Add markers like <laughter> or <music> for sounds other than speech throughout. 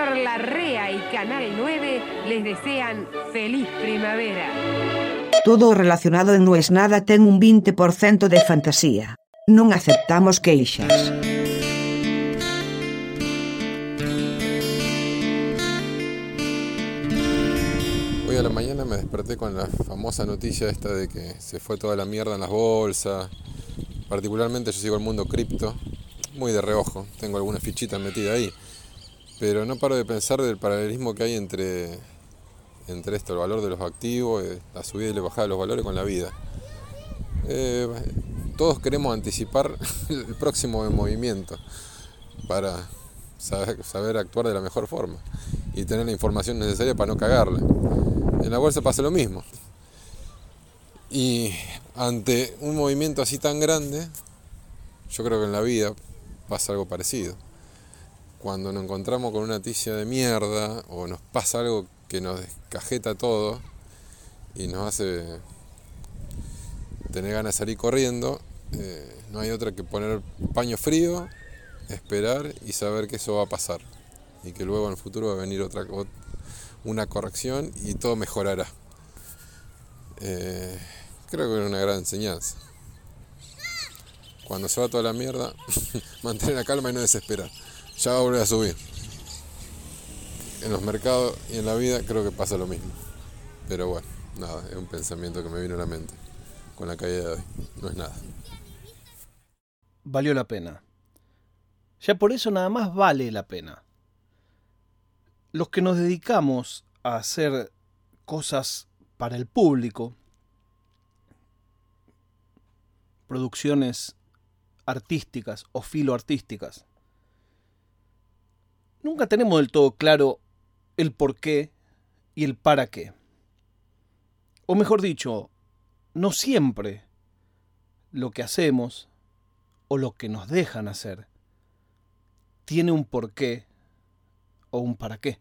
Héctor Larrea y Canal 9 les desean feliz primavera. Todo relacionado en No es nada ten un 20% de fantasía. Non aceptamos queixas. Hoy a la mañana me desperté con la famosa noticia esta de que se fue toda la mierda en las bolsas. Particularmente yo sigo el mundo cripto, muy de reojo, tengo algunas fichitas metidas ahí. Pero no paro de pensar del paralelismo que hay entre, entre esto, el valor de los activos, eh, la subida y la bajada de los valores con la vida. Eh, todos queremos anticipar <laughs> el próximo movimiento para saber, saber actuar de la mejor forma y tener la información necesaria para no cagarla. En la bolsa pasa lo mismo. Y ante un movimiento así tan grande, yo creo que en la vida pasa algo parecido. Cuando nos encontramos con una noticia de mierda o nos pasa algo que nos descajeta todo y nos hace tener ganas de salir corriendo, eh, no hay otra que poner paño frío, esperar y saber que eso va a pasar y que luego en el futuro va a venir otra una corrección y todo mejorará. Eh, creo que es una gran enseñanza. Cuando se va toda la mierda, <laughs> mantener la calma y no desesperar. Ya va a volver a subir. En los mercados y en la vida creo que pasa lo mismo. Pero bueno, nada, es un pensamiento que me vino a la mente con la caída de hoy. No es nada. Valió la pena. Ya por eso nada más vale la pena. Los que nos dedicamos a hacer cosas para el público, producciones artísticas o filoartísticas, nunca tenemos del todo claro el por qué y el para qué. O mejor dicho, no siempre lo que hacemos o lo que nos dejan hacer tiene un porqué o un para qué.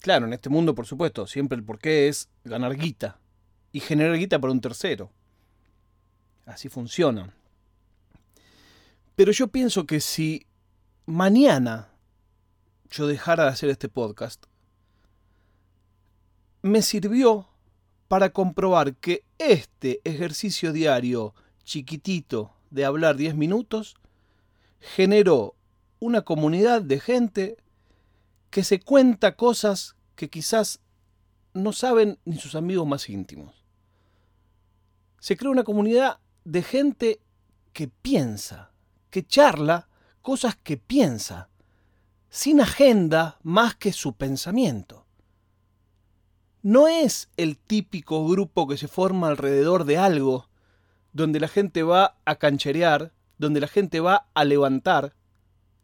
Claro, en este mundo, por supuesto, siempre el porqué es ganar guita y generar guita para un tercero. Así funciona. Pero yo pienso que si mañana yo dejara de hacer este podcast, me sirvió para comprobar que este ejercicio diario chiquitito de hablar 10 minutos generó una comunidad de gente que se cuenta cosas que quizás no saben ni sus amigos más íntimos. Se crea una comunidad de gente que piensa, que charla cosas que piensa, sin agenda más que su pensamiento. No es el típico grupo que se forma alrededor de algo, donde la gente va a cancherear, donde la gente va a levantar.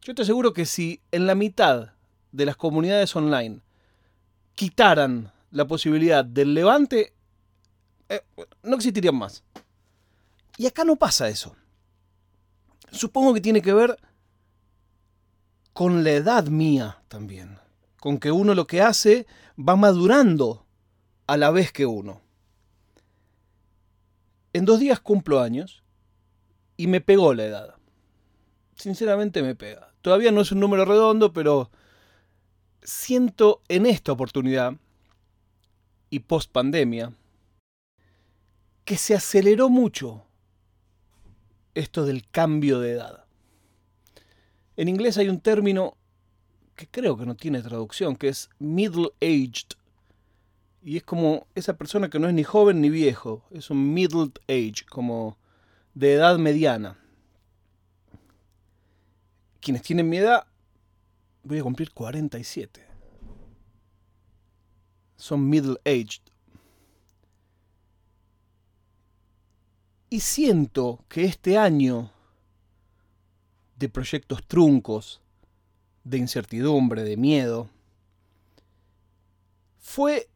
Yo te aseguro que si en la mitad de las comunidades online quitaran la posibilidad del levante, eh, no existirían más. Y acá no pasa eso. Supongo que tiene que ver con la edad mía también. Con que uno lo que hace va madurando a la vez que uno. En dos días cumplo años y me pegó la edad. Sinceramente me pega. Todavía no es un número redondo, pero siento en esta oportunidad y post pandemia que se aceleró mucho esto del cambio de edad. En inglés hay un término que creo que no tiene traducción, que es middle aged. Y es como esa persona que no es ni joven ni viejo, es un middle age, como de edad mediana. Quienes tienen mi edad voy a cumplir 47. Son middle aged. Y siento que este año de proyectos truncos, de incertidumbre, de miedo, fue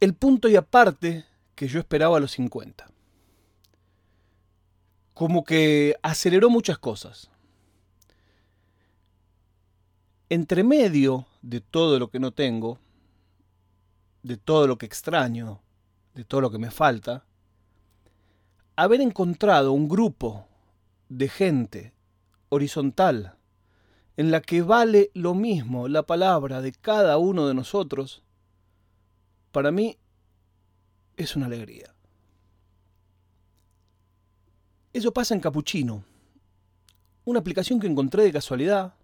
el punto y aparte que yo esperaba a los 50. Como que aceleró muchas cosas entre medio de todo lo que no tengo, de todo lo que extraño, de todo lo que me falta, haber encontrado un grupo de gente horizontal en la que vale lo mismo la palabra de cada uno de nosotros, para mí es una alegría. Eso pasa en Capuchino, una aplicación que encontré de casualidad,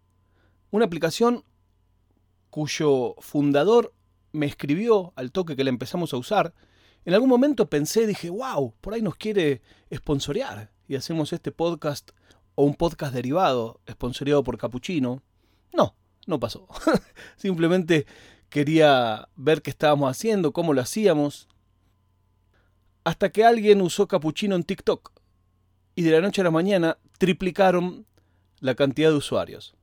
una aplicación cuyo fundador me escribió al toque que la empezamos a usar. En algún momento pensé, dije, wow, por ahí nos quiere sponsorear y hacemos este podcast o un podcast derivado, sponsoreado por Capuchino. No, no pasó. <laughs> Simplemente quería ver qué estábamos haciendo, cómo lo hacíamos. Hasta que alguien usó Capuchino en TikTok. Y de la noche a la mañana triplicaron la cantidad de usuarios.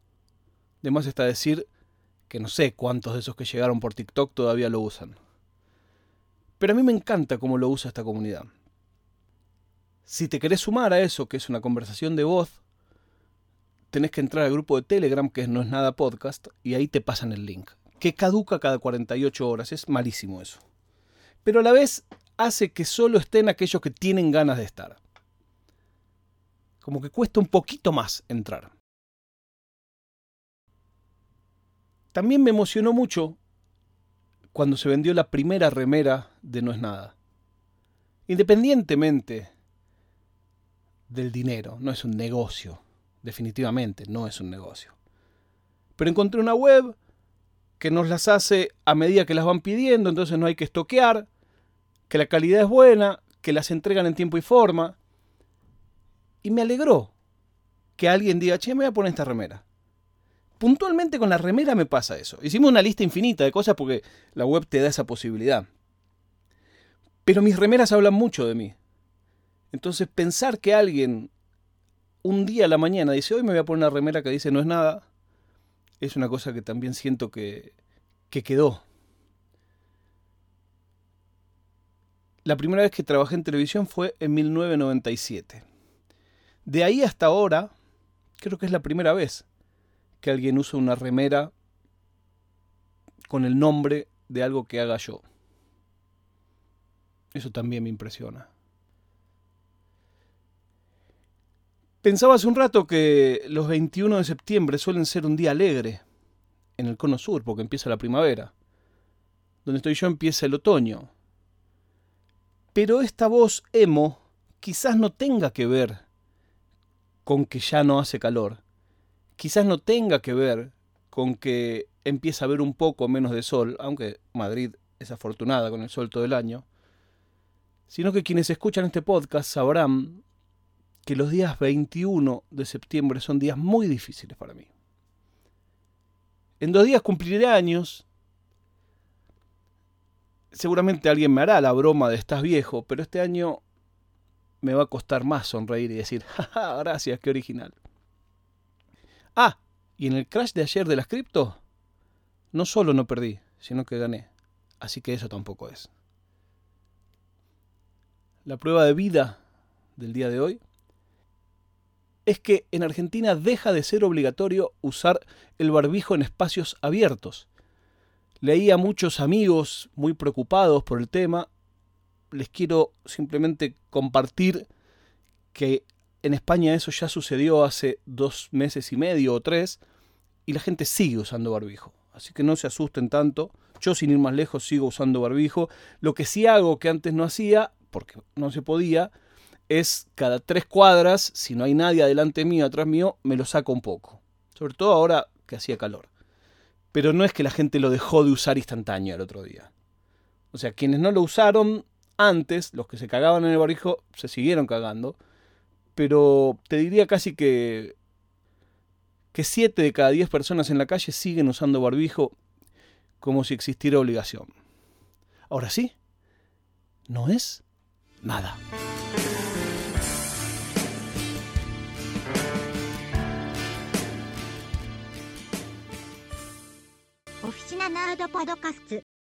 De más está decir que no sé cuántos de esos que llegaron por TikTok todavía lo usan. Pero a mí me encanta cómo lo usa esta comunidad. Si te querés sumar a eso, que es una conversación de voz, tenés que entrar al grupo de Telegram, que no es nada podcast, y ahí te pasan el link. Que caduca cada 48 horas, es malísimo eso. Pero a la vez hace que solo estén aquellos que tienen ganas de estar. Como que cuesta un poquito más entrar. También me emocionó mucho cuando se vendió la primera remera de No es nada. Independientemente del dinero, no es un negocio definitivamente no es un negocio. Pero encontré una web que nos las hace a medida que las van pidiendo, entonces no hay que estoquear, que la calidad es buena, que las entregan en tiempo y forma. Y me alegró que alguien diga, che, me voy a poner esta remera. Puntualmente con la remera me pasa eso. Hicimos una lista infinita de cosas porque la web te da esa posibilidad. Pero mis remeras hablan mucho de mí. Entonces pensar que alguien un día a la mañana dice, hoy me voy a poner una remera que dice no es nada, es una cosa que también siento que, que quedó. La primera vez que trabajé en televisión fue en 1997. De ahí hasta ahora, creo que es la primera vez que alguien usa una remera con el nombre de algo que haga yo. Eso también me impresiona. Pensaba hace un rato que los 21 de septiembre suelen ser un día alegre en el cono sur, porque empieza la primavera. Donde estoy yo empieza el otoño. Pero esta voz emo quizás no tenga que ver con que ya no hace calor. Quizás no tenga que ver con que empieza a haber un poco menos de sol, aunque Madrid es afortunada con el sol todo el año, sino que quienes escuchan este podcast sabrán que los días 21 de septiembre son días muy difíciles para mí. En dos días cumpliré años. Seguramente alguien me hará la broma de estás viejo, pero este año me va a costar más sonreír y decir, jaja, gracias, qué original. Ah, y en el crash de ayer de las cripto, no solo no perdí, sino que gané. Así que eso tampoco es. La prueba de vida del día de hoy es que en Argentina deja de ser obligatorio usar el barbijo en espacios abiertos. Leí a muchos amigos muy preocupados por el tema. Les quiero simplemente compartir que en España eso ya sucedió hace dos meses y medio o tres y la gente sigue usando barbijo. Así que no se asusten tanto. Yo sin ir más lejos sigo usando barbijo. Lo que sí hago que antes no hacía, porque no se podía, es cada tres cuadras, si no hay nadie adelante mío, atrás mío, me lo saco un poco. Sobre todo ahora que hacía calor. Pero no es que la gente lo dejó de usar instantáneo el otro día. O sea, quienes no lo usaron antes, los que se cagaban en el barbijo, se siguieron cagando. Pero te diría casi que que 7 de cada 10 personas en la calle siguen usando barbijo como si existiera obligación. Ahora sí, no es nada. ナナードパドカスツ。